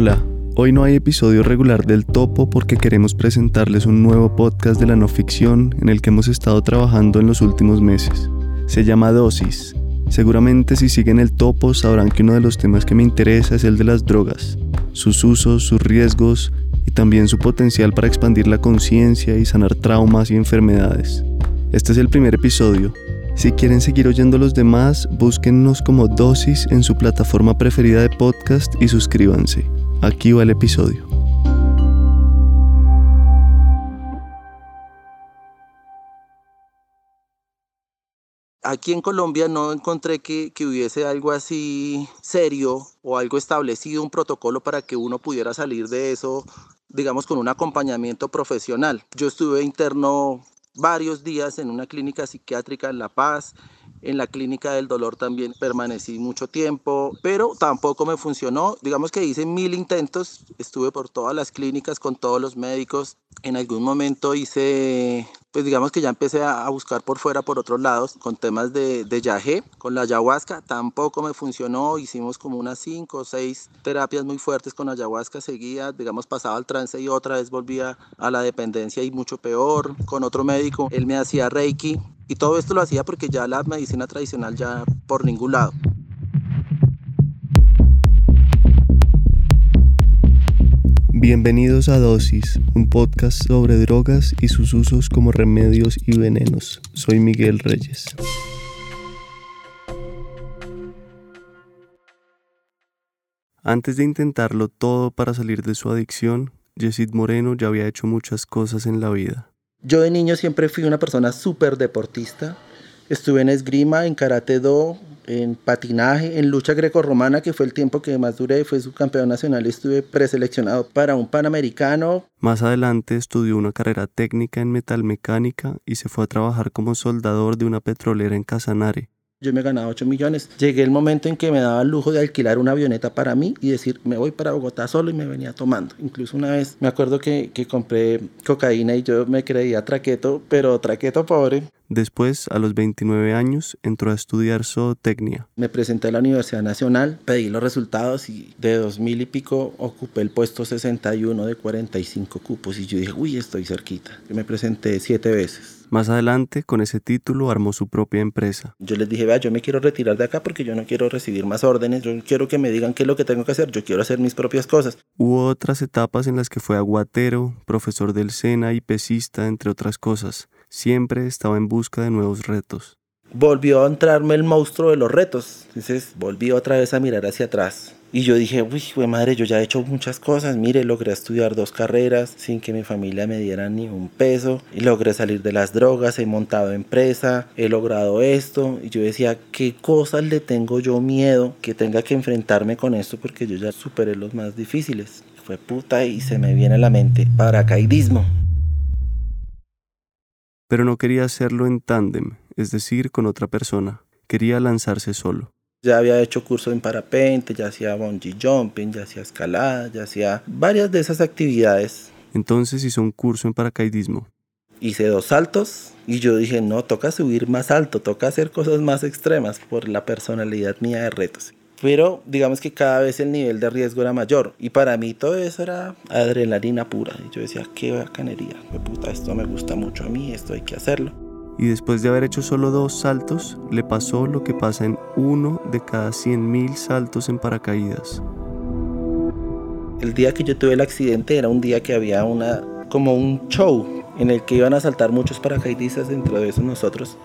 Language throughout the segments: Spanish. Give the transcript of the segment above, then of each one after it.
Hola, hoy no hay episodio regular del Topo porque queremos presentarles un nuevo podcast de la no ficción en el que hemos estado trabajando en los últimos meses. Se llama Dosis. Seguramente si siguen el Topo sabrán que uno de los temas que me interesa es el de las drogas, sus usos, sus riesgos y también su potencial para expandir la conciencia y sanar traumas y enfermedades. Este es el primer episodio. Si quieren seguir oyendo los demás, búsquennos como Dosis en su plataforma preferida de podcast y suscríbanse. Aquí va el episodio. Aquí en Colombia no encontré que, que, hubiese algo así serio o algo establecido, un protocolo para que uno pudiera salir de eso, digamos, con un acompañamiento profesional. Yo estuve interno varios días en una clínica psiquiátrica en La Paz en la clínica del dolor también permanecí mucho tiempo, pero tampoco me funcionó. Digamos que hice mil intentos, estuve por todas las clínicas con todos los médicos. En algún momento hice, pues digamos que ya empecé a buscar por fuera, por otros lados, con temas de, de yagé, con la ayahuasca, tampoco me funcionó. Hicimos como unas cinco o seis terapias muy fuertes con ayahuasca, seguía, digamos, pasaba al trance y otra vez volvía a la dependencia y mucho peor. Con otro médico, él me hacía reiki, y todo esto lo hacía porque ya la medicina tradicional ya por ningún lado. Bienvenidos a Dosis, un podcast sobre drogas y sus usos como remedios y venenos. Soy Miguel Reyes. Antes de intentarlo todo para salir de su adicción, Yesid Moreno ya había hecho muchas cosas en la vida. Yo de niño siempre fui una persona súper deportista. Estuve en esgrima, en karate do, en patinaje, en lucha grecorromana, que fue el tiempo que más duré, fue subcampeón nacional y estuve preseleccionado para un panamericano. Más adelante estudió una carrera técnica en metalmecánica y se fue a trabajar como soldador de una petrolera en Casanare. Yo me ganaba 8 millones. Llegué el momento en que me daba el lujo de alquilar una avioneta para mí y decir, me voy para Bogotá solo y me venía tomando. Incluso una vez me acuerdo que, que compré cocaína y yo me creía traqueto, pero traqueto pobre. Después, a los 29 años, entró a estudiar zootecnia. Me presenté a la Universidad Nacional, pedí los resultados y de 2000 y pico ocupé el puesto 61 de 45 cupos y yo dije, uy, estoy cerquita. Yo me presenté siete veces. Más adelante, con ese título, armó su propia empresa. Yo les dije, vea, yo me quiero retirar de acá porque yo no quiero recibir más órdenes, yo quiero que me digan qué es lo que tengo que hacer, yo quiero hacer mis propias cosas. Hubo otras etapas en las que fue aguatero, profesor del SENA y pesista, entre otras cosas. Siempre estaba en busca de nuevos retos. Volvió a entrarme el monstruo de los retos, entonces volví otra vez a mirar hacia atrás. Y yo dije, uy, madre, yo ya he hecho muchas cosas. Mire, logré estudiar dos carreras sin que mi familia me diera ni un peso. Y logré salir de las drogas, he montado empresa, he logrado esto. Y yo decía, ¿qué cosas le tengo yo miedo que tenga que enfrentarme con esto? Porque yo ya superé los más difíciles. Fue puta y se me viene a la mente paracaidismo. Pero no quería hacerlo en tándem, es decir, con otra persona. Quería lanzarse solo. Ya había hecho curso en parapente, ya hacía bungee jumping, ya hacía escalada, ya hacía varias de esas actividades. Entonces hizo un curso en paracaidismo. Hice dos saltos y yo dije, no, toca subir más alto, toca hacer cosas más extremas por la personalidad mía de retos. Pero digamos que cada vez el nivel de riesgo era mayor y para mí todo eso era adrenalina pura. Y yo decía, qué bacanería, puta, esto me gusta mucho a mí, esto hay que hacerlo y después de haber hecho solo dos saltos, le pasó lo que pasa en uno de cada 100.000 saltos en paracaídas. El día que yo tuve el accidente era un día que había una como un show en el que iban a saltar muchos paracaidistas dentro de esos nosotros.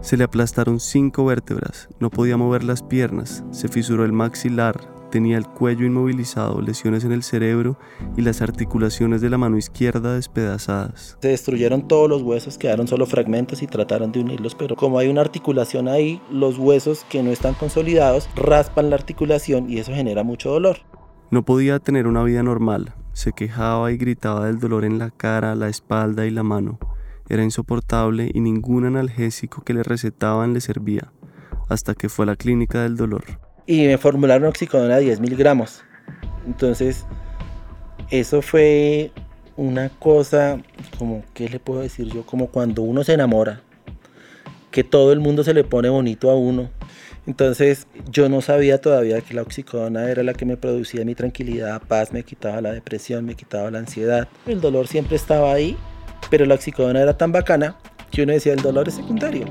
Se le aplastaron cinco vértebras, no podía mover las piernas, se fisuró el maxilar, Tenía el cuello inmovilizado, lesiones en el cerebro y las articulaciones de la mano izquierda despedazadas. Se destruyeron todos los huesos, quedaron solo fragmentos y trataron de unirlos, pero como hay una articulación ahí, los huesos que no están consolidados raspan la articulación y eso genera mucho dolor. No podía tener una vida normal. Se quejaba y gritaba del dolor en la cara, la espalda y la mano. Era insoportable y ningún analgésico que le recetaban le servía, hasta que fue a la clínica del dolor y me formularon oxicodona a 10 miligramos. Entonces, eso fue una cosa, como, ¿qué le puedo decir yo? Como cuando uno se enamora. que todo el mundo se le pone bonito a uno. Entonces yo no sabía todavía que la oxicodona era la que me producía mi tranquilidad, paz, me quitaba la depresión, me quitaba la ansiedad. El dolor siempre estaba ahí, pero la oxicodona era tan bacana que uno decía el dolor es secundario.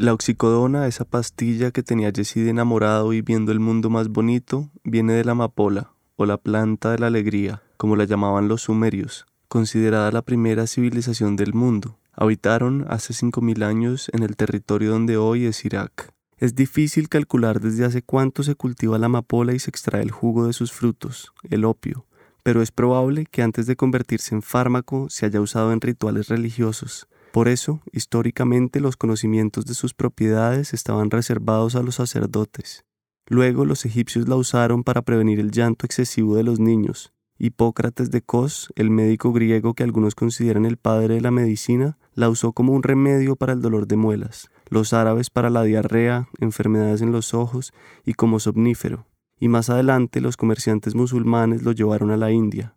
La oxicodona, esa pastilla que tenía Jessie de enamorado y viendo el mundo más bonito, viene de la amapola, o la planta de la alegría, como la llamaban los sumerios, considerada la primera civilización del mundo. Habitaron hace 5.000 años en el territorio donde hoy es Irak. Es difícil calcular desde hace cuánto se cultiva la amapola y se extrae el jugo de sus frutos, el opio, pero es probable que antes de convertirse en fármaco se haya usado en rituales religiosos, por eso, históricamente, los conocimientos de sus propiedades estaban reservados a los sacerdotes. Luego los egipcios la usaron para prevenir el llanto excesivo de los niños. Hipócrates de Cos, el médico griego que algunos consideran el padre de la medicina, la usó como un remedio para el dolor de muelas, los árabes para la diarrea, enfermedades en los ojos y como somnífero. Y más adelante los comerciantes musulmanes lo llevaron a la India.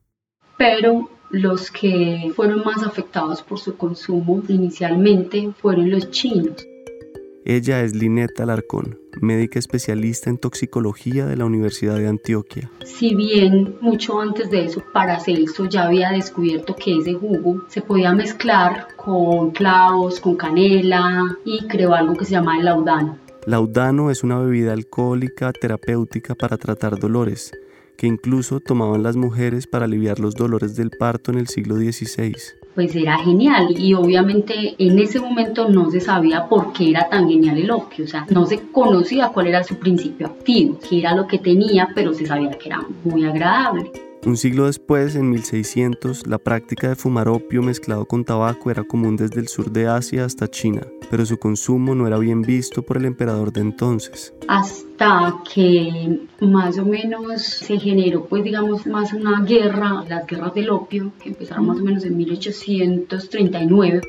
Pero los que fueron más afectados por su consumo inicialmente fueron los chinos. Ella es Lineta Alarcón, médica especialista en toxicología de la Universidad de Antioquia. Si bien mucho antes de eso Paracelso ya había descubierto que ese jugo se podía mezclar con clavos, con canela y creó algo que se llama el laudano. Laudano es una bebida alcohólica terapéutica para tratar dolores que incluso tomaban las mujeres para aliviar los dolores del parto en el siglo XVI. Pues era genial y obviamente en ese momento no se sabía por qué era tan genial el opio, o sea, no se conocía cuál era su principio activo, qué era lo que tenía, pero se sabía que era muy agradable. Un siglo después, en 1600, la práctica de fumar opio mezclado con tabaco era común desde el sur de Asia hasta China, pero su consumo no era bien visto por el emperador de entonces. Hasta que más o menos se generó, pues digamos, más una guerra, las guerras del opio, que empezaron más o menos en 1839.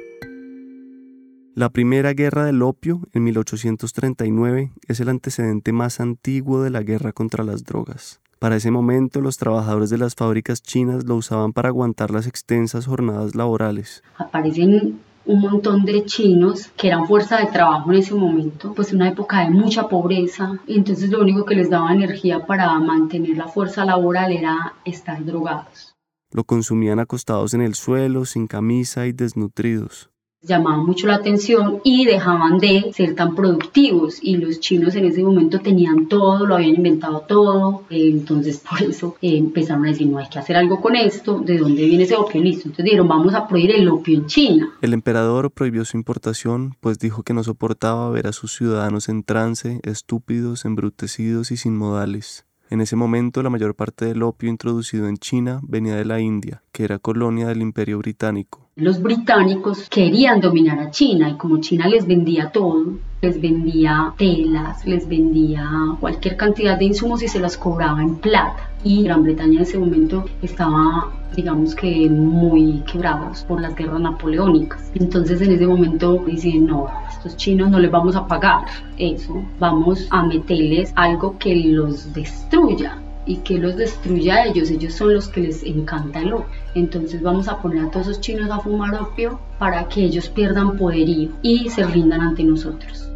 La primera guerra del opio, en 1839, es el antecedente más antiguo de la guerra contra las drogas. Para ese momento, los trabajadores de las fábricas chinas lo usaban para aguantar las extensas jornadas laborales. Aparecen un montón de chinos que eran fuerza de trabajo en ese momento, pues una época de mucha pobreza, y entonces lo único que les daba energía para mantener la fuerza laboral era estar drogados. Lo consumían acostados en el suelo, sin camisa y desnutridos llamaban mucho la atención y dejaban de ser tan productivos y los chinos en ese momento tenían todo, lo habían inventado todo, entonces por eso eh, empezaron a decir no hay que hacer algo con esto, ¿de dónde viene ese opio? Listo, entonces dijeron vamos a prohibir el opio en China. El emperador prohibió su importación pues dijo que no soportaba ver a sus ciudadanos en trance, estúpidos, embrutecidos y sin modales. En ese momento la mayor parte del opio introducido en China venía de la India, que era colonia del Imperio Británico. Los británicos querían dominar a China y como China les vendía todo, les vendía telas, les vendía cualquier cantidad de insumos y se las cobraba en plata. Y Gran Bretaña en ese momento estaba, digamos que, muy quebrados por las guerras napoleónicas. Entonces en ese momento dicen, no, estos chinos no les vamos a pagar eso, vamos a meterles algo que los destruya y que los destruya a ellos, ellos son los que les encanta el opio. Entonces vamos a poner a todos esos chinos a fumar opio para que ellos pierdan poderío y se rindan ante nosotros.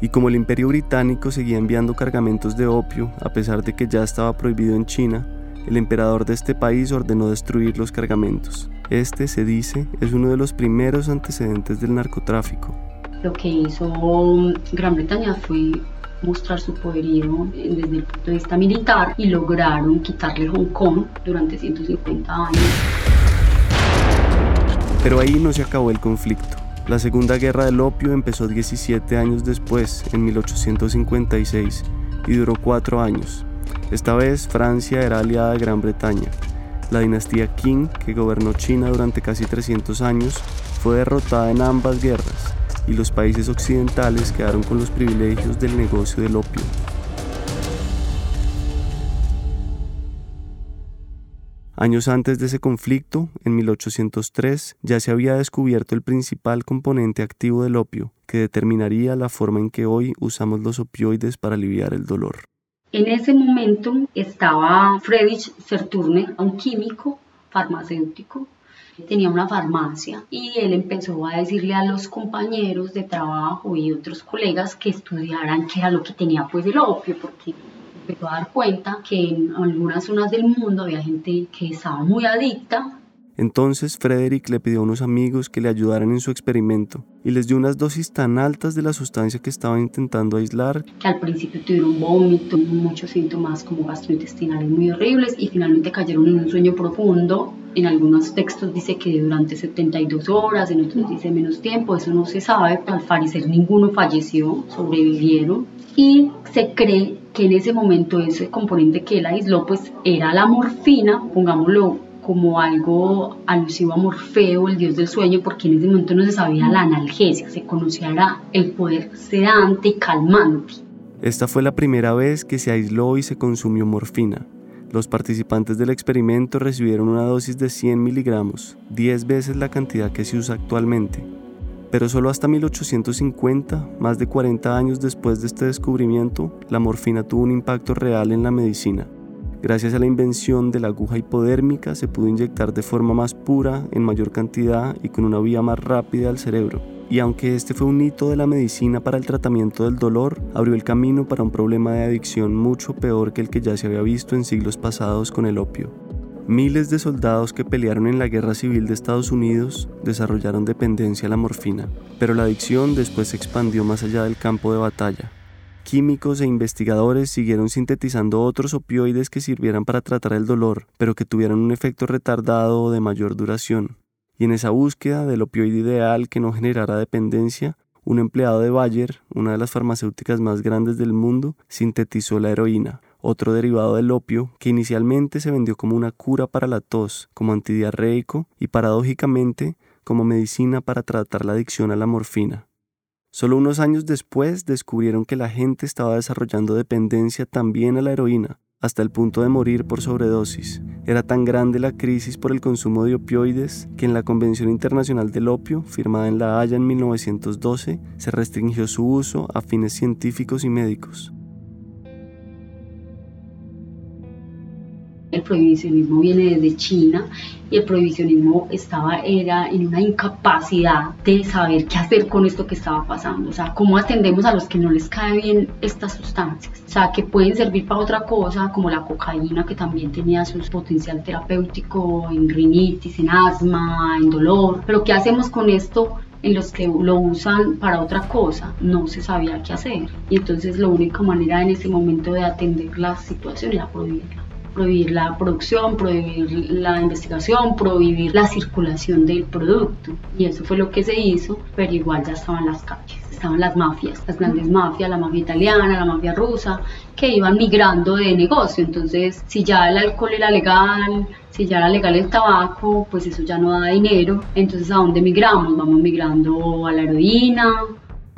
Y como el imperio británico seguía enviando cargamentos de opio, a pesar de que ya estaba prohibido en China, el emperador de este país ordenó destruir los cargamentos. Este, se dice, es uno de los primeros antecedentes del narcotráfico. Lo que hizo Gran Bretaña fue mostrar su poderío desde el punto de vista militar y lograron quitarle Hong Kong durante 150 años. Pero ahí no se acabó el conflicto. La Segunda Guerra del Opio empezó 17 años después, en 1856, y duró cuatro años. Esta vez Francia era aliada de Gran Bretaña. La dinastía Qing, que gobernó China durante casi 300 años, fue derrotada en ambas guerras y los países occidentales quedaron con los privilegios del negocio del opio. Años antes de ese conflicto, en 1803, ya se había descubierto el principal componente activo del opio, que determinaría la forma en que hoy usamos los opioides para aliviar el dolor. En ese momento estaba Friedrich Serturne, un químico farmacéutico, tenía una farmacia y él empezó a decirle a los compañeros de trabajo y otros colegas que estudiaran qué era lo que tenía pues el opio, porque empezó a dar cuenta que en algunas zonas del mundo había gente que estaba muy adicta entonces Frederick le pidió a unos amigos que le ayudaran en su experimento y les dio unas dosis tan altas de la sustancia que estaba intentando aislar que al principio tuvieron vómito, muchos síntomas como gastrointestinales muy horribles y finalmente cayeron en un sueño profundo. En algunos textos dice que durante 72 horas, en otros dice menos tiempo, eso no se sabe, al parecer ninguno falleció, sobrevivieron y se cree que en ese momento ese componente que él aisló pues era la morfina, pongámoslo como algo alusivo a Morfeo, el dios del sueño, porque en ese momento no se sabía la analgesia, se conocía el poder sedante y calmante. Esta fue la primera vez que se aisló y se consumió morfina. Los participantes del experimento recibieron una dosis de 100 miligramos, 10 veces la cantidad que se usa actualmente. Pero solo hasta 1850, más de 40 años después de este descubrimiento, la morfina tuvo un impacto real en la medicina. Gracias a la invención de la aguja hipodérmica se pudo inyectar de forma más pura, en mayor cantidad y con una vía más rápida al cerebro. Y aunque este fue un hito de la medicina para el tratamiento del dolor, abrió el camino para un problema de adicción mucho peor que el que ya se había visto en siglos pasados con el opio. Miles de soldados que pelearon en la Guerra Civil de Estados Unidos desarrollaron dependencia a la morfina, pero la adicción después se expandió más allá del campo de batalla químicos e investigadores siguieron sintetizando otros opioides que sirvieran para tratar el dolor, pero que tuvieran un efecto retardado o de mayor duración. Y en esa búsqueda del opioide ideal que no generara dependencia, un empleado de Bayer, una de las farmacéuticas más grandes del mundo, sintetizó la heroína, otro derivado del opio que inicialmente se vendió como una cura para la tos, como antidiarreico y paradójicamente como medicina para tratar la adicción a la morfina. Solo unos años después descubrieron que la gente estaba desarrollando dependencia también a la heroína, hasta el punto de morir por sobredosis. Era tan grande la crisis por el consumo de opioides que en la Convención Internacional del Opio, firmada en La Haya en 1912, se restringió su uso a fines científicos y médicos. El prohibicionismo viene desde China y el prohibicionismo estaba era en una incapacidad de saber qué hacer con esto que estaba pasando, o sea, cómo atendemos a los que no les cae bien estas sustancias, o sea, que pueden servir para otra cosa, como la cocaína que también tenía su potencial terapéutico en rinitis, en asma, en dolor, pero qué hacemos con esto en los que lo usan para otra cosa, no se sabía qué hacer. Y entonces la única manera en ese momento de atender la situación era prohibirla prohibir la producción, prohibir la investigación, prohibir la circulación del producto. Y eso fue lo que se hizo, pero igual ya estaban las calles, estaban las mafias, las grandes mafias, la mafia italiana, la mafia rusa, que iban migrando de negocio. Entonces, si ya el alcohol era legal, si ya era legal el tabaco, pues eso ya no da dinero. Entonces, ¿a dónde migramos? Vamos migrando a la heroína,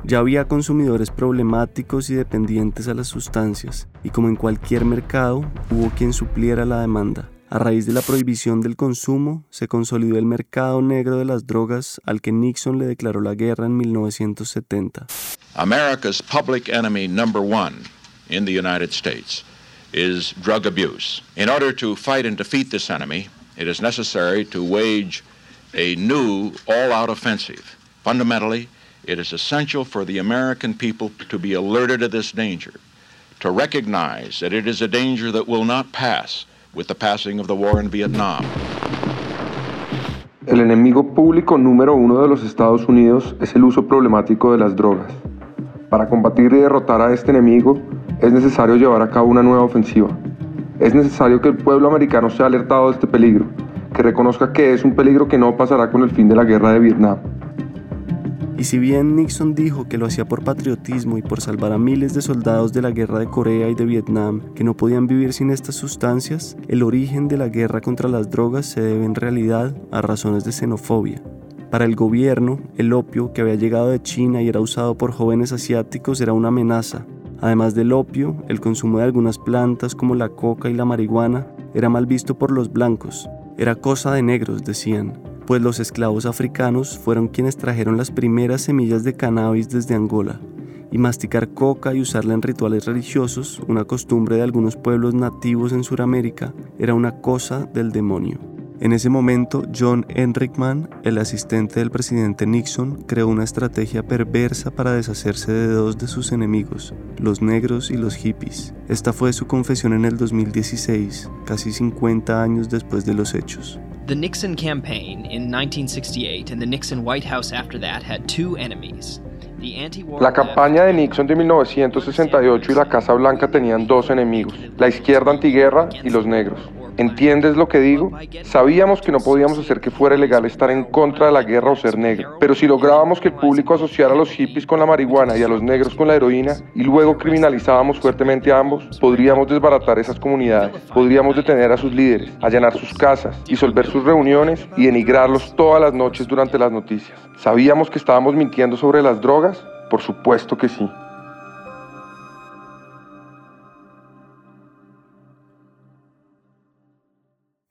ya había consumidores problemáticos y dependientes a las sustancias, y como en cualquier mercado, hubo quien supliera la demanda. A raíz de la prohibición del consumo, se consolidó el mercado negro de las drogas al que Nixon le declaró la guerra en 1970. America's public enemy number one in the United States is drug abuse. In order to fight and defeat this enemy, it is necessary to wage a new all-out offensive. Fundamentally, it is essential for the American people to be alerted to this danger, to recognize that it is a danger that will not pass with the passing of the war in Vietnam. El enemigo público número uno de los Estados Unidos es el uso problemático de las drogas. Para combatir y derrotar a este enemigo es necesario llevar a cabo una nueva ofensiva. Es necesario que el pueblo americano sea alertado de este peligro, que reconozca que es un peligro que no pasará con el fin de la guerra de Vietnam. Y si bien Nixon dijo que lo hacía por patriotismo y por salvar a miles de soldados de la guerra de Corea y de Vietnam que no podían vivir sin estas sustancias, el origen de la guerra contra las drogas se debe en realidad a razones de xenofobia. Para el gobierno, el opio que había llegado de China y era usado por jóvenes asiáticos era una amenaza. Además del opio, el consumo de algunas plantas como la coca y la marihuana era mal visto por los blancos. Era cosa de negros, decían, pues los esclavos africanos fueron quienes trajeron las primeras semillas de cannabis desde Angola, y masticar coca y usarla en rituales religiosos, una costumbre de algunos pueblos nativos en Sudamérica, era una cosa del demonio. En ese momento, John Enrichman, el asistente del presidente Nixon, creó una estrategia perversa para deshacerse de dos de sus enemigos, los negros y los hippies. Esta fue su confesión en el 2016, casi 50 años después de los hechos. The Nixon campaign in 1968 and the Nixon White House after that had two enemies. La campaña de Nixon de 1968 y la Casa Blanca tenían dos enemigos, la izquierda antiguerra y los negros. ¿Entiendes lo que digo? Sabíamos que no podíamos hacer que fuera ilegal estar en contra de la guerra o ser negro, pero si lográbamos que el público asociara a los hippies con la marihuana y a los negros con la heroína y luego criminalizábamos fuertemente a ambos, podríamos desbaratar esas comunidades, podríamos detener a sus líderes, allanar sus casas, disolver sus reuniones y denigrarlos todas las noches durante las noticias. ¿Sabíamos que estábamos mintiendo sobre las drogas? Por supuesto que sí.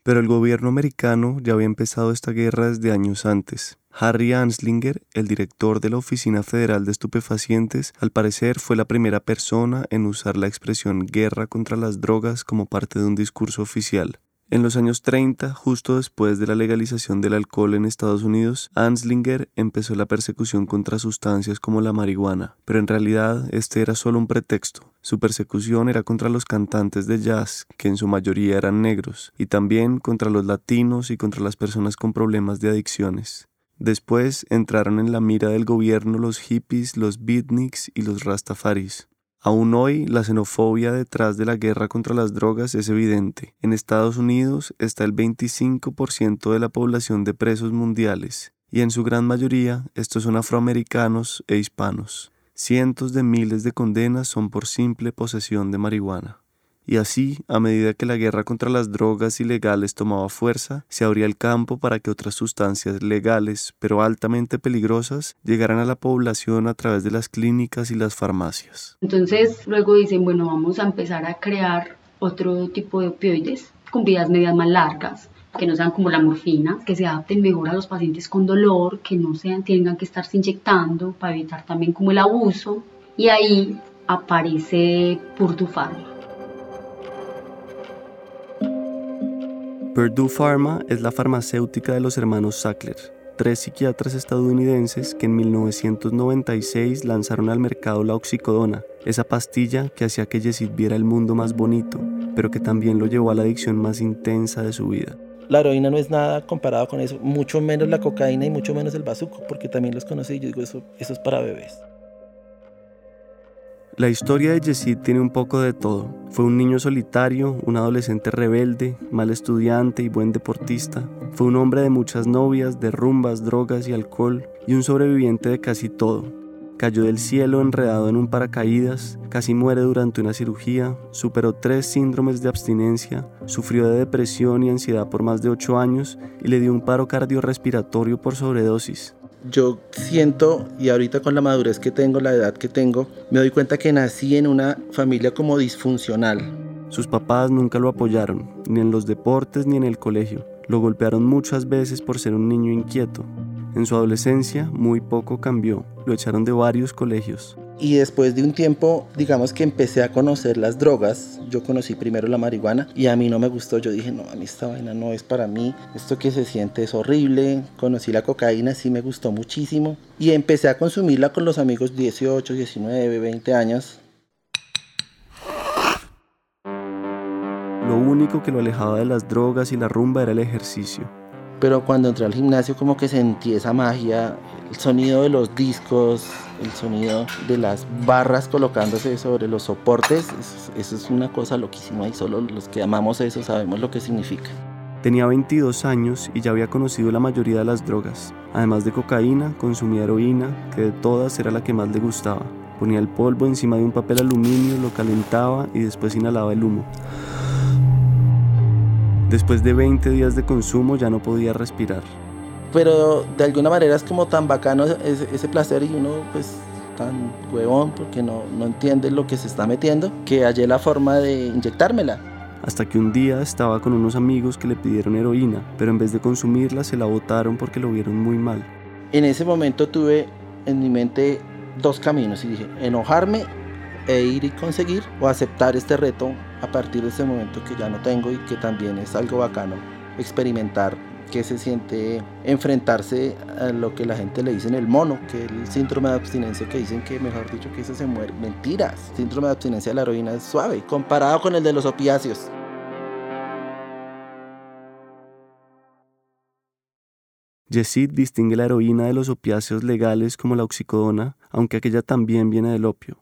Pero el gobierno americano ya había empezado esta guerra desde años antes. Harry Anslinger, el director de la Oficina Federal de Estupefacientes, al parecer fue la primera persona en usar la expresión guerra contra las drogas como parte de un discurso oficial. En los años 30, justo después de la legalización del alcohol en Estados Unidos, Anslinger empezó la persecución contra sustancias como la marihuana, pero en realidad este era solo un pretexto. Su persecución era contra los cantantes de jazz, que en su mayoría eran negros, y también contra los latinos y contra las personas con problemas de adicciones. Después entraron en la mira del gobierno los hippies, los beatniks y los rastafaris. Aún hoy, la xenofobia detrás de la guerra contra las drogas es evidente. En Estados Unidos está el 25% de la población de presos mundiales, y en su gran mayoría estos son afroamericanos e hispanos. Cientos de miles de condenas son por simple posesión de marihuana. Y así, a medida que la guerra contra las drogas ilegales tomaba fuerza, se abría el campo para que otras sustancias legales, pero altamente peligrosas, llegaran a la población a través de las clínicas y las farmacias. Entonces, luego dicen, bueno, vamos a empezar a crear otro tipo de opioides con vidas medias más largas, que no sean como la morfina, que se adapten mejor a los pacientes con dolor, que no sean, tengan que estarse inyectando para evitar también como el abuso. Y ahí aparece Purdue Pharma Purdue Pharma es la farmacéutica de los hermanos Sackler, tres psiquiatras estadounidenses que en 1996 lanzaron al mercado la oxicodona, esa pastilla que hacía que Jessit viera el mundo más bonito, pero que también lo llevó a la adicción más intensa de su vida. La heroína no es nada comparado con eso, mucho menos la cocaína y mucho menos el bazuco, porque también los conocí y yo digo, eso, eso es para bebés. La historia de Yesid tiene un poco de todo. Fue un niño solitario, un adolescente rebelde, mal estudiante y buen deportista. Fue un hombre de muchas novias, de rumbas, drogas y alcohol, y un sobreviviente de casi todo. Cayó del cielo enredado en un paracaídas, casi muere durante una cirugía, superó tres síndromes de abstinencia, sufrió de depresión y ansiedad por más de ocho años y le dio un paro cardiorrespiratorio por sobredosis yo siento, y ahorita con la madurez que tengo, la edad que tengo, me doy cuenta que nací en una familia como disfuncional. Sus papás nunca lo apoyaron, ni en los deportes ni en el colegio. Lo golpearon muchas veces por ser un niño inquieto. En su adolescencia muy poco cambió, lo echaron de varios colegios. Y después de un tiempo, digamos que empecé a conocer las drogas. Yo conocí primero la marihuana y a mí no me gustó. Yo dije, no, a mí esta vaina no es para mí. Esto que se siente es horrible. Conocí la cocaína, sí me gustó muchísimo. Y empecé a consumirla con los amigos 18, 19, 20 años. Lo único que lo alejaba de las drogas y la rumba era el ejercicio pero cuando entré al gimnasio como que sentí esa magia, el sonido de los discos, el sonido de las barras colocándose sobre los soportes, eso, es una cosa loquísima y solo los que amamos eso sabemos lo que significa. Tenía 22 años y ya había conocido la mayoría de las drogas. Además de cocaína, consumía heroína, que de todas era la que más le gustaba. Ponía el polvo encima de un papel aluminio, lo calentaba y después inhalaba el humo. Después de 20 días de consumo ya no podía respirar. Pero de alguna manera es como tan bacano ese, placer y uno pues tan huevón porque no, no entiende lo que se está metiendo que hallé la forma de inyectármela. Hasta que un día estaba con unos amigos que le pidieron heroína, pero en vez de consumirla se la botaron porque lo vieron muy mal. En ese momento tuve en mi mente dos caminos y dije, enojarme e ir y conseguir o aceptar este reto a partir de ese momento que ya no tengo y que también es algo bacano experimentar que se siente enfrentarse a lo que la gente le dice en el mono, que el síndrome de abstinencia que dicen que mejor dicho que eso se muere. Mentiras. Síndrome de abstinencia de la heroína es suave comparado con el de los opiáceos. Yesid distingue la heroína de los opiáceos legales como la oxicodona, aunque aquella también viene del opio.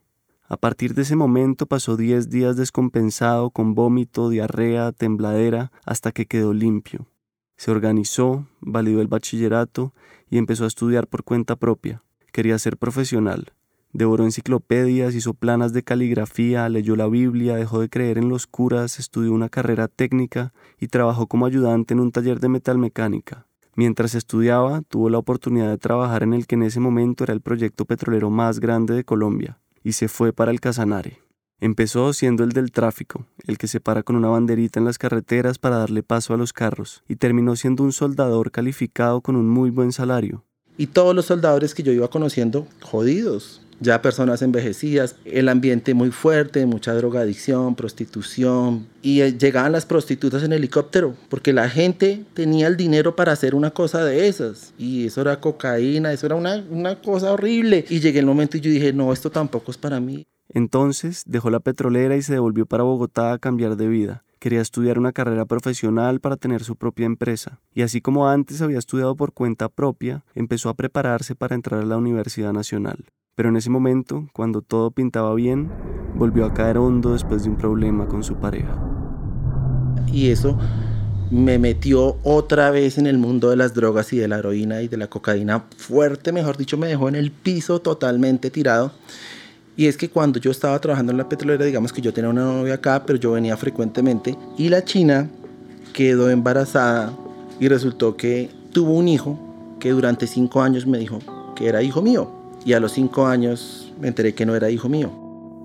A partir de ese momento pasó 10 días descompensado con vómito, diarrea, tembladera, hasta que quedó limpio. Se organizó, validó el bachillerato y empezó a estudiar por cuenta propia. Quería ser profesional. Devoró enciclopedias, hizo planas de caligrafía, leyó la Biblia, dejó de creer en los curas, estudió una carrera técnica y trabajó como ayudante en un taller de metalmecánica. Mientras estudiaba, tuvo la oportunidad de trabajar en el que en ese momento era el proyecto petrolero más grande de Colombia, y se fue para el Casanare. Empezó siendo el del tráfico, el que se para con una banderita en las carreteras para darle paso a los carros, y terminó siendo un soldador calificado con un muy buen salario. Y todos los soldadores que yo iba conociendo, jodidos, ya personas envejecidas, el ambiente muy fuerte, mucha drogadicción, prostitución, y eh, llegaban las prostitutas en helicóptero, porque la gente tenía el dinero para hacer una cosa de esas, y eso era cocaína, eso era una, una cosa horrible, y llegué el momento y yo dije, no, esto tampoco es para mí. Entonces dejó la petrolera y se devolvió para Bogotá a cambiar de vida. Quería estudiar una carrera profesional para tener su propia empresa, y así como antes había estudiado por cuenta propia, empezó a prepararse para entrar a la Universidad Nacional. Pero en ese momento, cuando todo pintaba bien, volvió a caer hondo después de un problema con su pareja. Y eso me metió otra vez en el mundo de las drogas y de la heroína y de la cocaína fuerte, mejor dicho, me dejó en el piso totalmente tirado. Y es que cuando yo estaba trabajando en la petrolera, digamos que yo tenía una novia acá, pero yo venía frecuentemente, y la china quedó embarazada y resultó que tuvo un hijo que durante cinco años me dijo que era hijo mío. Y a los cinco años me enteré que no era hijo mío.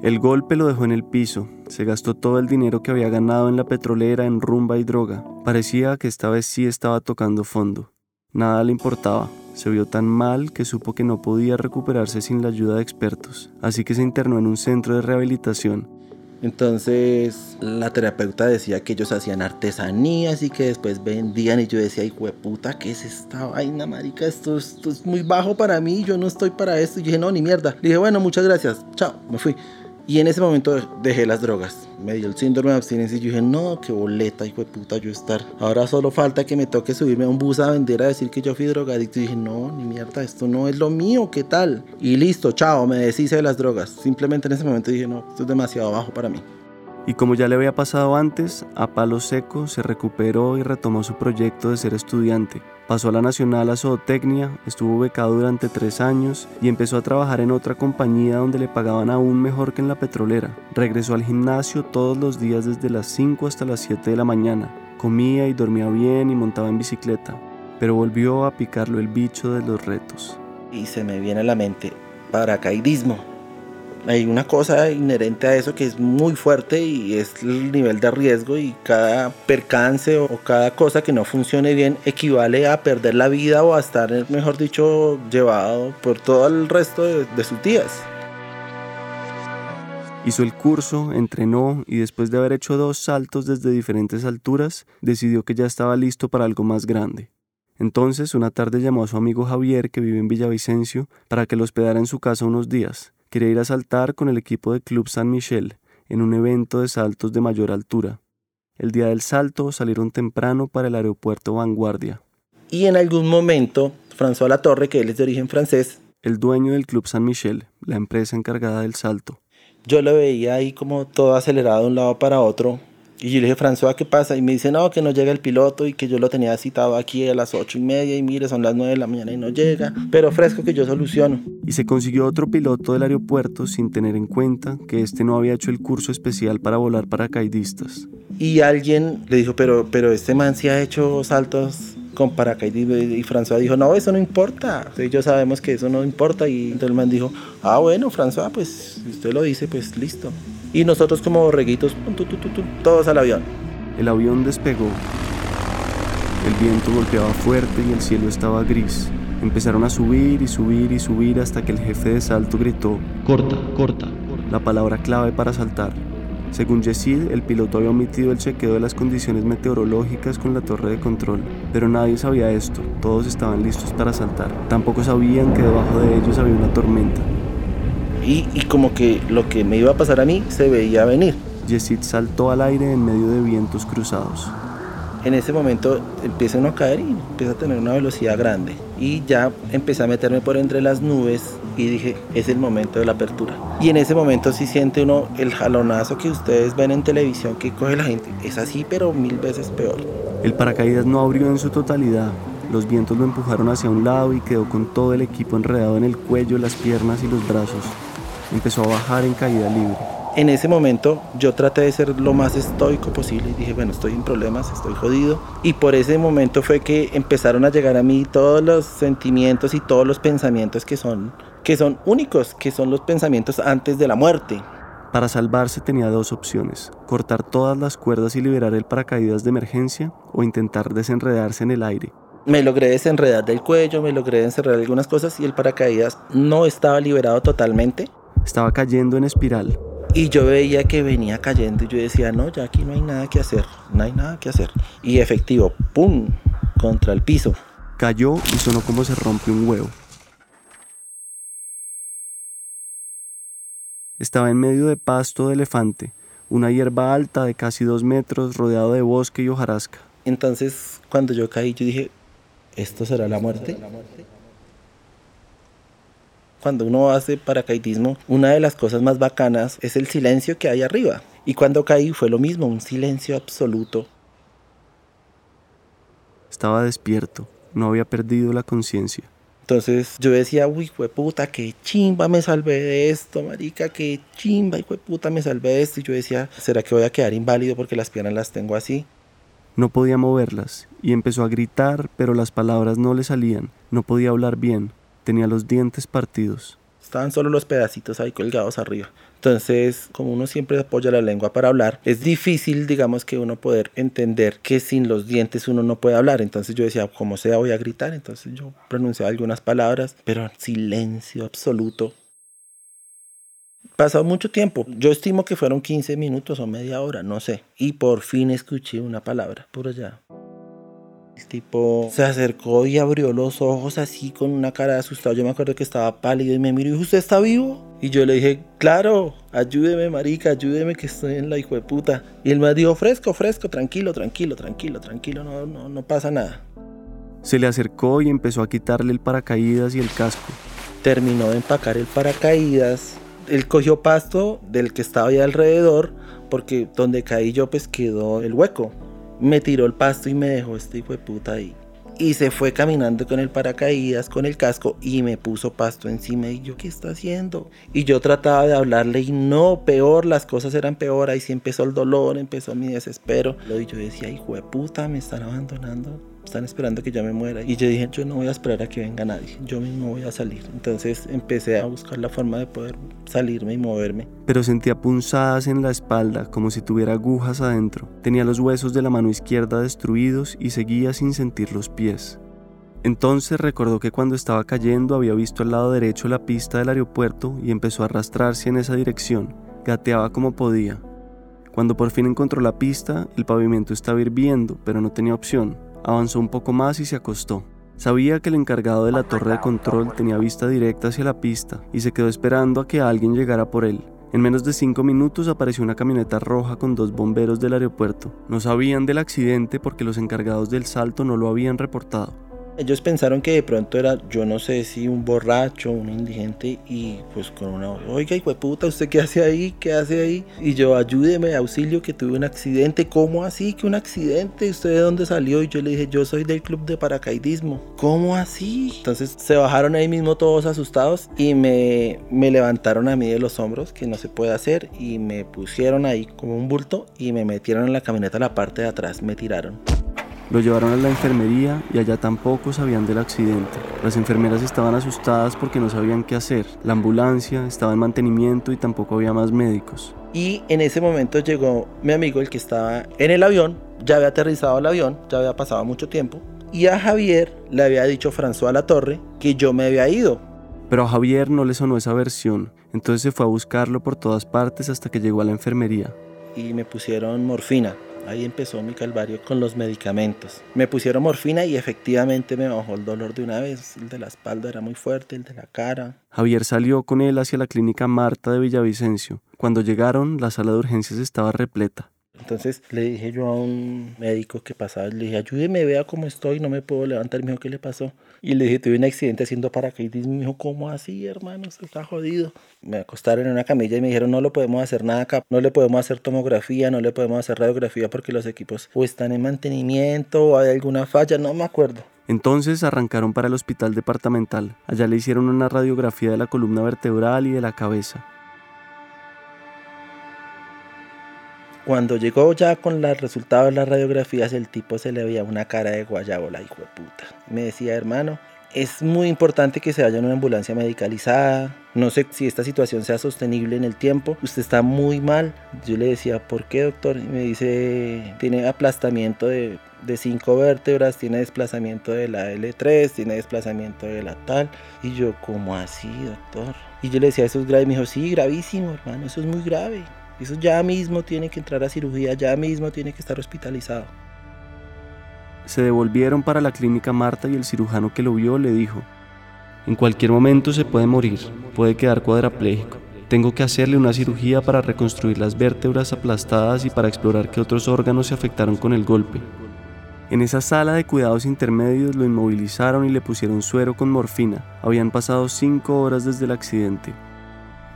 El golpe lo dejó en el piso, se gastó todo el dinero que había ganado en la petrolera en rumba y droga. Parecía que esta vez sí estaba tocando fondo. Nada le importaba, se vio tan mal que supo que no podía recuperarse sin la ayuda de expertos, así que se internó en un centro de rehabilitación. Entonces la terapeuta decía que ellos hacían artesanías y que después vendían y yo decía, hijo de puta, ¿qué es esta vaina, marica? Esto, esto es muy bajo para mí, yo no estoy para esto. Y dije, no, ni mierda. Le dije, bueno, muchas gracias, chao, me fui. Y en ese momento dejé las drogas. Me dio el síndrome de abstinencia y yo dije, no, qué boleta, hijo de puta, yo estar. Ahora solo falta que me toque subirme a un bus a vender a decir que yo fui drogadicto. Y dije, no, ni mierda, esto no es lo mío, ¿qué tal? Y listo, chao, me deshice de las drogas. Simplemente en ese momento dije, no, esto es demasiado bajo para mí. Y como ya le había pasado antes, a palo seco se recuperó y retomó su proyecto de ser estudiante. Pasó a la Nacional a Zootecnia, estuvo becado durante tres años y empezó a trabajar en otra compañía donde le pagaban aún mejor que en la petrolera. Regresó al gimnasio todos los días desde las 5 hasta las 7 de la mañana. Comía y dormía bien y montaba en bicicleta, pero volvió a picarlo el bicho de los retos. Y se me viene a la mente paracaidismo hay una cosa inherente a eso que es muy fuerte y es el nivel de riesgo y cada percance o cada cosa que no funcione bien equivale a perder la vida o a estar, mejor dicho, llevado por todo el resto de, sus días. Hizo el curso, entrenó y después de haber hecho dos saltos desde diferentes alturas, decidió que ya estaba listo para algo más grande. Entonces, una tarde llamó a su amigo Javier, que vive en Villavicencio, para que lo hospedara en su casa unos días quería ir a saltar con el equipo de Club San Michel en un evento de saltos de mayor altura. El día del salto salieron temprano para el aeropuerto Vanguardia. Y en algún momento, François Latorre, que él es de origen francés, el dueño del Club San Michel, la empresa encargada del salto. Yo lo veía ahí como todo acelerado de un lado para otro, y yo le dije, François, ¿qué pasa? Y me dice, no, que no llega el piloto y que yo lo tenía citado aquí a las ocho y media y mire, son las nueve de la mañana y no llega, pero fresco que yo soluciono. Y se consiguió otro piloto del aeropuerto sin tener en cuenta que este no había hecho el curso especial para volar paracaidistas. Y alguien le dijo, pero, pero este man sí ha hecho saltos con paracaidismo y François dijo, no, eso no importa, ellos sabemos que eso no importa y entonces el man dijo, ah bueno, François, pues si usted lo dice, pues listo y nosotros como borreguitos, todos al avión. El avión despegó. El viento golpeaba fuerte y el cielo estaba gris. Empezaron a subir y subir y subir hasta que el jefe de salto gritó, corta, corta, la palabra clave para saltar. Según Yesid, el piloto había omitido el chequeo de las condiciones meteorológicas con la torre de control, pero nadie sabía esto, todos estaban listos para saltar. Tampoco sabían que debajo de ellos había una tormenta. Y, y como que lo que me iba a pasar a mí se veía venir. Yesid saltó al aire en medio de vientos cruzados. En ese momento empieza uno a caer y empieza a tener una velocidad grande. Y ya empecé a meterme por entre las nubes y dije, es el momento de la apertura. Y en ese momento sí siente uno el jalonazo que ustedes ven en televisión que coge la gente. Es así, pero mil veces peor. El paracaídas no abrió en su totalidad. Los vientos lo empujaron hacia un lado y quedó con todo el equipo enredado en el cuello, las piernas y los brazos. Empezó a bajar en caída libre. En ese momento yo traté de ser lo más estoico posible y dije, bueno, estoy en problemas, estoy jodido. Y por ese momento fue que empezaron a llegar a mí todos los sentimientos y todos los pensamientos que son, que son únicos, que son los pensamientos antes de la muerte. Para salvarse tenía dos opciones, cortar todas las cuerdas y liberar el paracaídas de emergencia o intentar desenredarse en el aire. Me logré desenredar del cuello, me logré desenredar algunas cosas y el paracaídas no estaba liberado totalmente. Estaba cayendo en espiral, y yo veía que venía cayendo y yo decía, no, ya aquí no hay nada que hacer, no hay nada que hacer. Y efectivo, ¡pum! contra el piso. Cayó y sonó como se rompe un huevo. Estaba en medio de pasto de elefante, una hierba alta de casi dos metros rodeado de bosque y hojarasca. Entonces, cuando yo caí, yo dije, ¿esto será la muerte? Cuando uno hace paracaidismo, una de las cosas más bacanas es el silencio que hay arriba. Y cuando caí fue lo mismo, un silencio absoluto. Estaba despierto, no había perdido la conciencia. Entonces yo decía, uy, puta, qué chimba me salvé de esto, marica, qué chimba, y puta me salvé de esto. Y yo decía, ¿será que voy a quedar inválido porque las piernas las tengo así? No podía moverlas y empezó a gritar, pero las palabras no le salían. No podía hablar bien, tenía los dientes partidos. Estaban solo los pedacitos ahí colgados arriba. Entonces, como uno siempre apoya la lengua para hablar, es difícil, digamos, que uno poder entender que sin los dientes uno no puede hablar. Entonces yo decía, como sea, voy a gritar. Entonces yo pronunciaba algunas palabras, pero silencio absoluto. Pasó mucho tiempo. Yo estimo que fueron 15 minutos o media hora, no sé. Y por fin escuché una palabra por allá. Tipo, se acercó y abrió los ojos así con una cara de asustado. Yo me acuerdo que estaba pálido y me miró y dijo, ¿usted está vivo? Y yo le dije, claro, ayúdeme, marica, ayúdeme que estoy en la hijo de puta. Y él me dijo, fresco, fresco, tranquilo, tranquilo, tranquilo, tranquilo, no, no, no pasa nada. Se le acercó y empezó a quitarle el paracaídas y el casco. Terminó de empacar el paracaídas. Él cogió pasto del que estaba ahí alrededor, porque donde caí yo pues quedó el hueco me tiró el pasto y me dejó este hijo de puta ahí. Y se fue caminando con el paracaídas, con el casco y me puso pasto encima. Y yo, ¿qué está haciendo? Y yo trataba de hablarle y no, peor, las cosas eran peor. Ahí sí empezó el dolor, empezó mi desespero. Y yo decía, hijo de puta, me están abandonando están esperando que yo me muera. Y yo dije, yo no voy a esperar a que venga nadie, yo mismo voy a salir. Entonces empecé a buscar la forma de poder salirme y moverme. Pero sentía punzadas en la espalda, como si tuviera agujas adentro. Tenía los huesos de la mano izquierda destruidos y seguía sin sentir los pies. Entonces recordó que cuando estaba cayendo había visto al lado derecho la pista del aeropuerto y empezó a arrastrarse en esa dirección. Gateaba como podía. Cuando por fin encontró la pista, el pavimento estaba hirviendo, pero no tenía opción. Avanzó un poco más y se acostó. Sabía que el encargado de la torre de control tenía vista directa hacia la pista y se quedó esperando a que alguien llegara por él. En menos de cinco minutos apareció una camioneta roja con dos bomberos del aeropuerto. No sabían del accidente porque los encargados del salto no lo habían reportado. Ellos pensaron que de pronto era, yo no sé si un borracho, un indigente, y pues con una, oiga, hijo de puta, ¿usted qué hace ahí? ¿Qué hace ahí? Y yo, ayúdeme, auxilio, que tuve un accidente. ¿Cómo así que un accidente? ¿Usted de dónde salió? Y yo le dije, yo soy del club de paracaidismo. ¿Cómo así? Entonces se bajaron ahí mismo todos asustados y me, me levantaron a mí de los hombros, que no se puede hacer, y me pusieron ahí como un bulto y me metieron en la camioneta a la parte de atrás, me tiraron. Lo llevaron a la enfermería y allá tampoco sabían del accidente. Las enfermeras estaban asustadas porque no sabían qué hacer. La ambulancia estaba en mantenimiento y tampoco había más médicos. Y en ese momento llegó mi amigo, el que estaba en el avión, ya había aterrizado el avión, ya había pasado mucho tiempo, Y a Javier le había dicho François Latorre que yo me había ido. Pero a Javier no le sonó esa versión, entonces se fue a buscarlo por todas partes hasta que llegó a la enfermería. Y me pusieron morfina. Ahí empezó mi calvario con los medicamentos. Me pusieron morfina y efectivamente me bajó el dolor de una vez. El de la espalda era muy fuerte, el de la cara. Javier salió con él hacia la clínica Marta de Villavicencio. Cuando llegaron, la sala de urgencias estaba repleta. Entonces le dije yo a un médico que pasaba, le dije, ayúdeme, vea cómo estoy, no me puedo levantar. Me dijo, ¿qué le pasó? Y le dije, tuve un accidente haciendo paracaidismo. Me dijo, ¿cómo así, hermano? Se está jodido. Me acostaron en una camilla y me dijeron, no lo podemos hacer nada acá, no le podemos hacer tomografía, no le podemos hacer radiografía porque los equipos o están en mantenimiento o hay alguna falla, no me acuerdo. Entonces arrancaron para el hospital departamental. Allá le hicieron una radiografía de la columna vertebral y de la cabeza. Cuando llegó ya con los resultados de las radiografías, el tipo se le veía una cara de guayabola, hijo de puta. Me decía, hermano, es muy importante que se vaya en una ambulancia medicalizada. No sé si esta situación sea sostenible en el tiempo. Usted está muy mal. Yo le decía, ¿por qué, doctor? Y me dice, tiene aplastamiento de, de cinco vértebras, tiene desplazamiento de la L3, tiene desplazamiento de la tal. Y yo, ¿cómo así, doctor? Y yo le decía, ¿eso es grave? Y me dijo, sí, gravísimo, hermano, eso es muy grave. Eso ya mismo tiene que entrar a cirugía, ya mismo tiene que estar hospitalizado. Se devolvieron para la clínica Marta y el cirujano que lo vio le dijo, en cualquier momento se puede morir, puede quedar cuadraplégico. Tengo que hacerle una cirugía para reconstruir las vértebras aplastadas y para explorar qué otros órganos se afectaron con el golpe. En esa sala de cuidados intermedios lo inmovilizaron y le pusieron suero con morfina. Habían pasado cinco horas desde el accidente.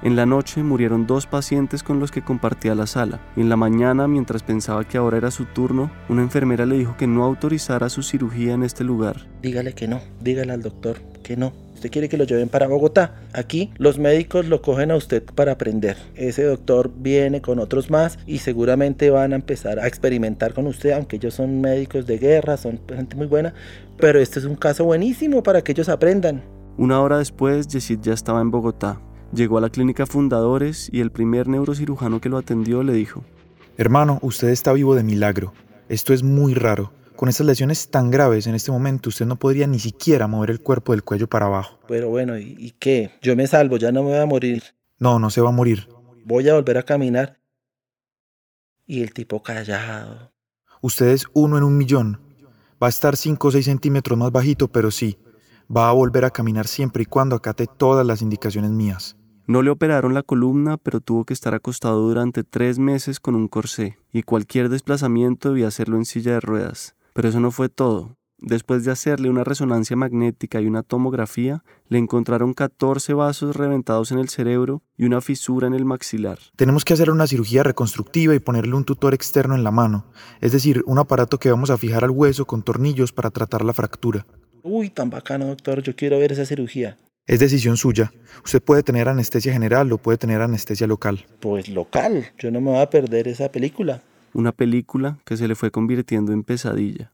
En la noche murieron dos pacientes con los que compartía la sala, y en la mañana, mientras pensaba que ahora era su turno, una enfermera le dijo que no autorizara su cirugía en este lugar. Dígale que no, dígale al doctor que no. Usted quiere que lo lleven para Bogotá. Aquí los médicos lo cogen a usted para aprender. Ese doctor viene con otros más y seguramente van a empezar a experimentar con usted, aunque ellos son médicos de guerra, son gente muy buena. Pero este es un caso buenísimo para que ellos aprendan. Una hora después, Yesid ya estaba en Bogotá. Llegó a la clínica Fundadores y el primer neurocirujano que lo atendió le dijo, Hermano, usted está vivo de milagro. Esto es muy raro. Con estas lesiones tan graves en este momento usted no podría ni siquiera mover el cuerpo del cuello para abajo. Pero bueno, ¿y, y qué? Yo me salvo, ya no me voy a morir. No, no se va a morir. Voy a volver a caminar. Y el tipo callado. Usted es uno en un millón. Va a estar 5 o 6 centímetros más bajito, pero sí, va a volver a caminar siempre y cuando acate todas las indicaciones mías. No le operaron la columna, pero tuvo que estar acostado durante tres meses con un corsé, y cualquier desplazamiento debía hacerlo en silla de ruedas. Pero eso no fue todo. Después de hacerle una resonancia magnética y una tomografía, le encontraron 14 vasos reventados en el cerebro y una fisura en el maxilar. Tenemos que hacer una cirugía reconstructiva y ponerle un tutor externo en la mano, es decir, un aparato que vamos a fijar al hueso con tornillos para tratar la fractura. Uy, tan bacano, doctor, yo quiero ver esa cirugía. Es decisión suya. Usted puede tener anestesia general o puede tener anestesia local. Pues local, yo no me voy a perder esa película. Una película que se le fue convirtiendo en pesadilla.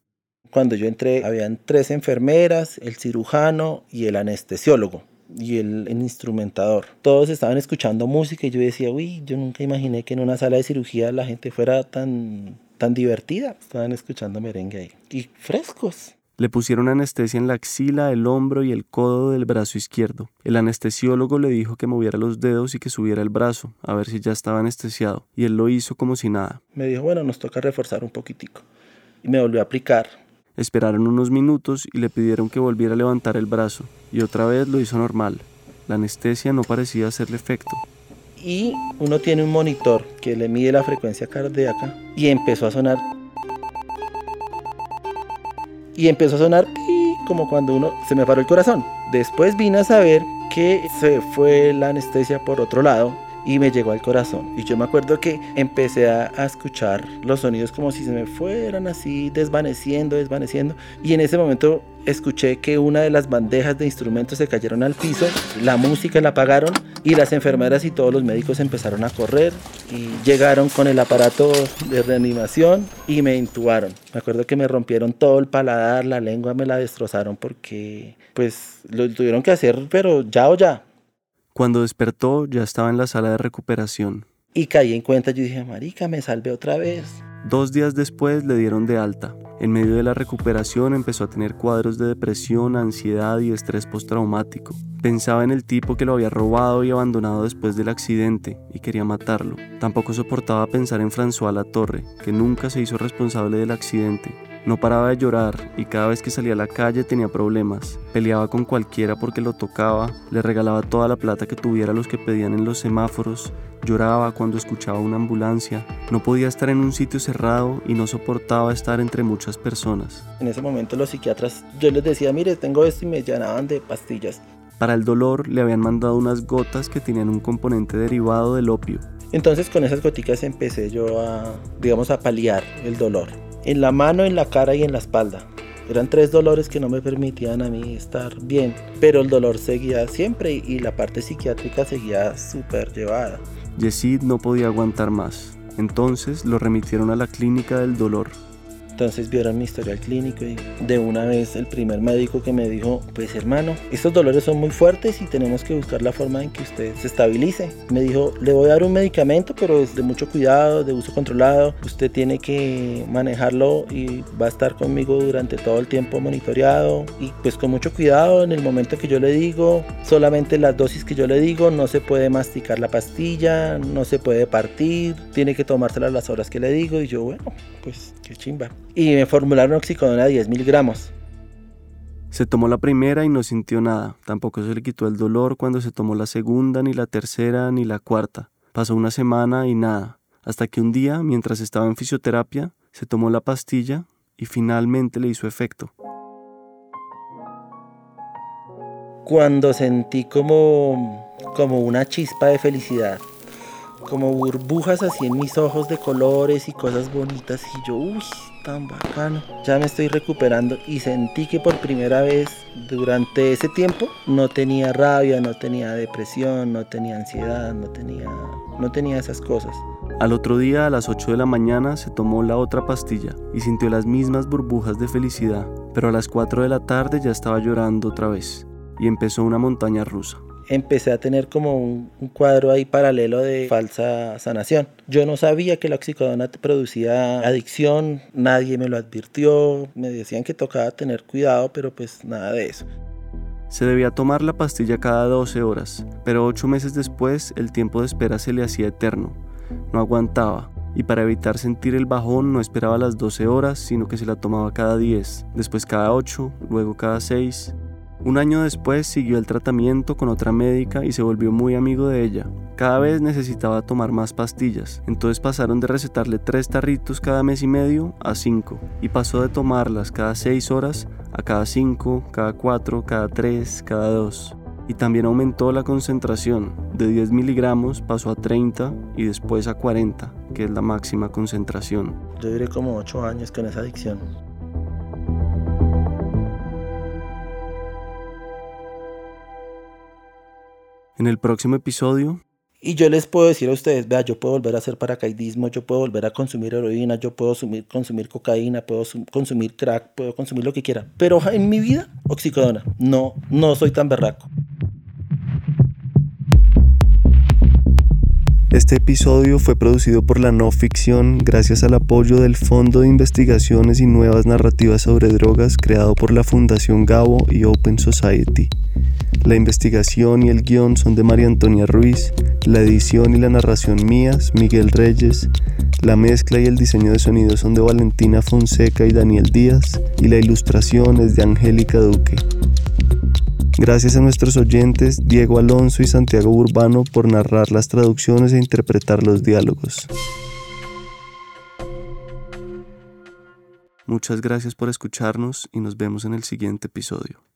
Cuando yo entré, habían tres enfermeras, el cirujano y el anestesiólogo y el, el, instrumentador. Todos estaban escuchando música y yo decía, uy, yo nunca imaginé que en una sala de cirugía la gente fuera tan, tan divertida. Estaban escuchando merengue ahí. Y frescos. Le pusieron anestesia en la axila, el hombro y el codo del brazo izquierdo. El anestesiólogo le dijo que moviera los dedos y que subiera el brazo, a ver si ya estaba anestesiado, y él lo hizo como si nada. Me dijo, bueno, nos toca reforzar un poquitico. Y me volvió a aplicar. Esperaron unos minutos y le pidieron que volviera a levantar el brazo, y otra vez lo hizo normal. La anestesia no parecía hacerle efecto. Y uno tiene un monitor que le mide la frecuencia cardíaca y empezó a sonar y empezó a sonar como cuando uno se me paró el corazón. Después vine a saber que se fue la anestesia por otro lado y me llegó al corazón. Y yo me acuerdo que empecé a, a, escuchar los sonidos como si se me fueran así desvaneciendo, desvaneciendo. Y en ese momento escuché que una de las bandejas de instrumentos se cayeron al piso, la música la apagaron y las enfermeras y todos los médicos empezaron a correr y llegaron con el aparato de reanimación y me intubaron. Me acuerdo que me rompieron todo el paladar, la lengua me la destrozaron porque pues lo tuvieron que hacer, pero ya o ya. Cuando despertó ya estaba en la sala de recuperación. Y caí en cuenta, yo dije, marica, me salvé otra vez. Dos días después le dieron de alta. En medio de la recuperación empezó a tener cuadros de depresión, ansiedad y estrés postraumático. Pensaba en el tipo que lo había robado y abandonado después del accidente y quería matarlo. Tampoco soportaba pensar en François Latorre, que nunca se hizo responsable del accidente. No paraba de llorar y cada vez que salía a la calle tenía problemas. Peleaba con cualquiera porque lo tocaba, le regalaba toda la plata que tuviera a los que pedían en los semáforos, lloraba cuando escuchaba una ambulancia, no podía estar en un sitio cerrado y no soportaba estar entre muchas personas. En ese momento los psiquiatras, yo les decía, mire, tengo esto y me llenaban de pastillas. Para el dolor le habían mandado unas gotas que tenían un componente derivado del opio. Entonces con esas goticas empecé yo a, digamos, a paliar el dolor. En la mano, en la cara y en la espalda. Eran tres dolores que no me permitían a mí estar bien, pero el dolor seguía siempre y la parte psiquiátrica seguía súper llevada. Yesid no podía aguantar más, entonces lo remitieron a la clínica del dolor. Entonces vieron mi historial clínico y de una vez el primer médico que me dijo, pues hermano, estos dolores son muy fuertes y tenemos que buscar la forma en que usted se estabilice. Me dijo, le voy a dar un medicamento, pero es de mucho cuidado, de uso controlado. Usted tiene que manejarlo y va a estar conmigo durante todo el tiempo monitoreado y pues con mucho cuidado en el momento que yo le digo, solamente las dosis que yo le digo, no se puede masticar la pastilla, no se puede partir, tiene que tomársela las horas que le digo y yo, bueno, pues qué chimba y me formularon oxicodona de 10 miligramos. Se tomó la primera y no sintió nada. Tampoco se le quitó el dolor cuando se tomó la segunda, ni la tercera, ni la cuarta. Pasó una semana y nada. Hasta que un día, mientras estaba en fisioterapia, se tomó la pastilla y finalmente le hizo efecto. Cuando sentí como, como una chispa de felicidad, como burbujas así en mis ojos de colores y cosas bonitas, y yo, uy, tan bacano. Ya me estoy recuperando y sentí que por primera vez durante ese tiempo no tenía rabia, no tenía depresión, no tenía ansiedad, no tenía, no tenía esas cosas. Al otro día a las 8 de la mañana se tomó la otra pastilla y sintió las mismas burbujas de felicidad, pero a las 4 de la tarde ya estaba llorando otra vez y empezó una montaña rusa empecé a tener como un, cuadro ahí paralelo de falsa sanación. Yo no sabía que la oxicodona producía adicción, nadie me lo advirtió, me decían que tocaba tener cuidado, pero pues nada de eso. Se debía tomar la pastilla cada 12 horas, pero ocho meses después el tiempo de espera se le hacía eterno. No aguantaba, y para evitar sentir el bajón no esperaba las 12 horas, sino que se la tomaba cada 10, después cada 8, luego cada 6, un año después siguió el tratamiento con otra médica y se volvió muy amigo de ella. Cada vez necesitaba tomar más pastillas, entonces pasaron de recetarle tres tarritos cada mes y medio a cinco, y pasó de tomarlas cada seis horas a cada cinco, cada cuatro, cada tres, cada dos. Y también aumentó la concentración, de 10 miligramos pasó a 30 y después a 40, que es la máxima concentración. Yo duré como 8 años con esa adicción. En el próximo episodio... Y yo les puedo decir a ustedes, vea, yo puedo volver a hacer paracaidismo, yo puedo volver a consumir heroína, yo puedo consumir, consumir cocaína, puedo consumir crack, puedo consumir lo que quiera. Pero en mi vida, oxicodona. No, no soy tan berraco. Este episodio fue producido por la no ficción gracias al apoyo del Fondo de Investigaciones y Nuevas Narrativas sobre Drogas creado por la Fundación Gabo y Open Society. La investigación y el guion son de María Antonia Ruiz, la edición y la narración mías, Miguel Reyes, la mezcla y el diseño de sonido son de Valentina Fonseca y Daniel Díaz, y la ilustración es de Angélica Duque. Gracias a nuestros oyentes Diego Alonso y Santiago Urbano por narrar las traducciones e interpretar los diálogos. Muchas gracias por escucharnos y nos vemos en el siguiente episodio.